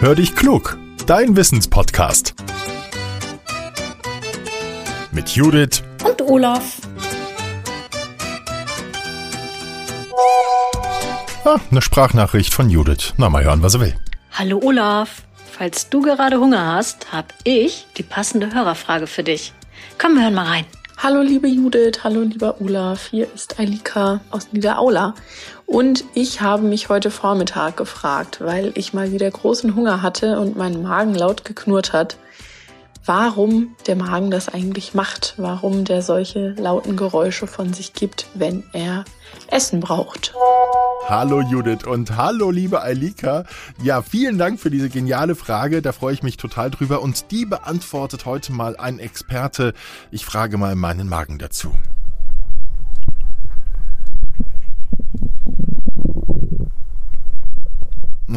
Hör dich klug, dein Wissenspodcast. Mit Judith und Olaf. Ah, eine Sprachnachricht von Judith. Na, mal hören, was er will. Hallo Olaf. Falls du gerade Hunger hast, hab ich die passende Hörerfrage für dich. Komm, wir hören mal rein. Hallo liebe Judith, hallo lieber Olaf, hier ist Eilika aus Niederaula. Und ich habe mich heute Vormittag gefragt, weil ich mal wieder großen Hunger hatte und mein Magen laut geknurrt hat, warum der Magen das eigentlich macht, warum der solche lauten Geräusche von sich gibt, wenn er Essen braucht. Hallo Judith und hallo liebe Eilika. Ja, vielen Dank für diese geniale Frage, da freue ich mich total drüber und die beantwortet heute mal ein Experte. Ich frage mal meinen Magen dazu.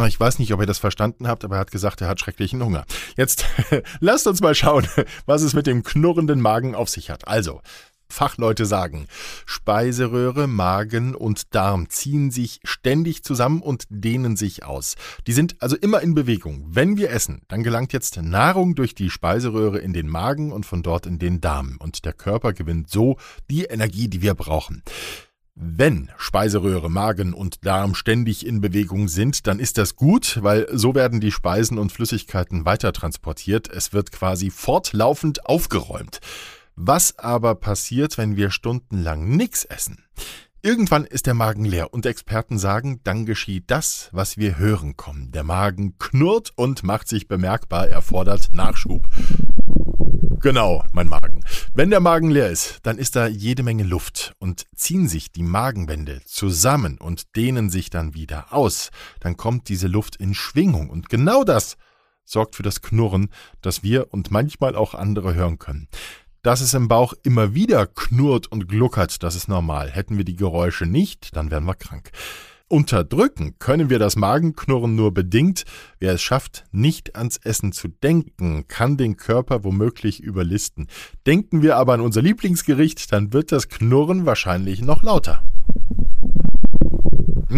Ich weiß nicht, ob ihr das verstanden habt, aber er hat gesagt, er hat schrecklichen Hunger. Jetzt lasst uns mal schauen, was es mit dem knurrenden Magen auf sich hat. Also, Fachleute sagen, Speiseröhre, Magen und Darm ziehen sich ständig zusammen und dehnen sich aus. Die sind also immer in Bewegung. Wenn wir essen, dann gelangt jetzt Nahrung durch die Speiseröhre in den Magen und von dort in den Darm. Und der Körper gewinnt so die Energie, die wir brauchen. Wenn Speiseröhre, Magen und Darm ständig in Bewegung sind, dann ist das gut, weil so werden die Speisen und Flüssigkeiten weiter transportiert. Es wird quasi fortlaufend aufgeräumt. Was aber passiert, wenn wir stundenlang nichts essen? Irgendwann ist der Magen leer und Experten sagen, dann geschieht das, was wir hören kommen. Der Magen knurrt und macht sich bemerkbar, erfordert Nachschub. Genau, mein Magen. Wenn der Magen leer ist, dann ist da jede Menge Luft und ziehen sich die Magenwände zusammen und dehnen sich dann wieder aus. Dann kommt diese Luft in Schwingung und genau das sorgt für das Knurren, das wir und manchmal auch andere hören können. Dass es im Bauch immer wieder knurrt und gluckert, das ist normal. Hätten wir die Geräusche nicht, dann wären wir krank. Unterdrücken können wir das Magenknurren nur bedingt. Wer es schafft, nicht ans Essen zu denken, kann den Körper womöglich überlisten. Denken wir aber an unser Lieblingsgericht, dann wird das Knurren wahrscheinlich noch lauter.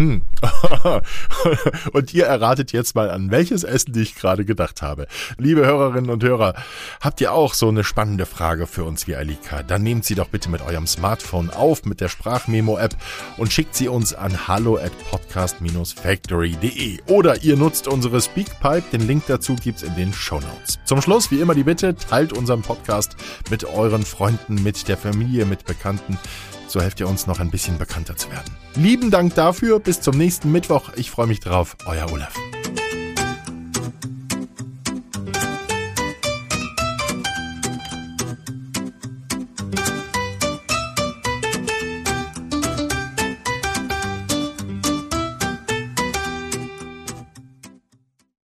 Mm. und ihr erratet jetzt mal, an welches Essen ich gerade gedacht habe. Liebe Hörerinnen und Hörer, habt ihr auch so eine spannende Frage für uns wie Alika? Dann nehmt sie doch bitte mit eurem Smartphone auf mit der Sprachmemo-App und schickt sie uns an hallo at podcast-factory.de oder ihr nutzt unsere Speakpipe. Den Link dazu gibt's in den Show Notes. Zum Schluss, wie immer, die Bitte, teilt unseren Podcast mit euren Freunden, mit der Familie, mit Bekannten. So helft ihr uns noch ein bisschen bekannter zu werden. Lieben Dank dafür. Bis zum nächsten Mittwoch. Ich freue mich drauf. Euer Olaf.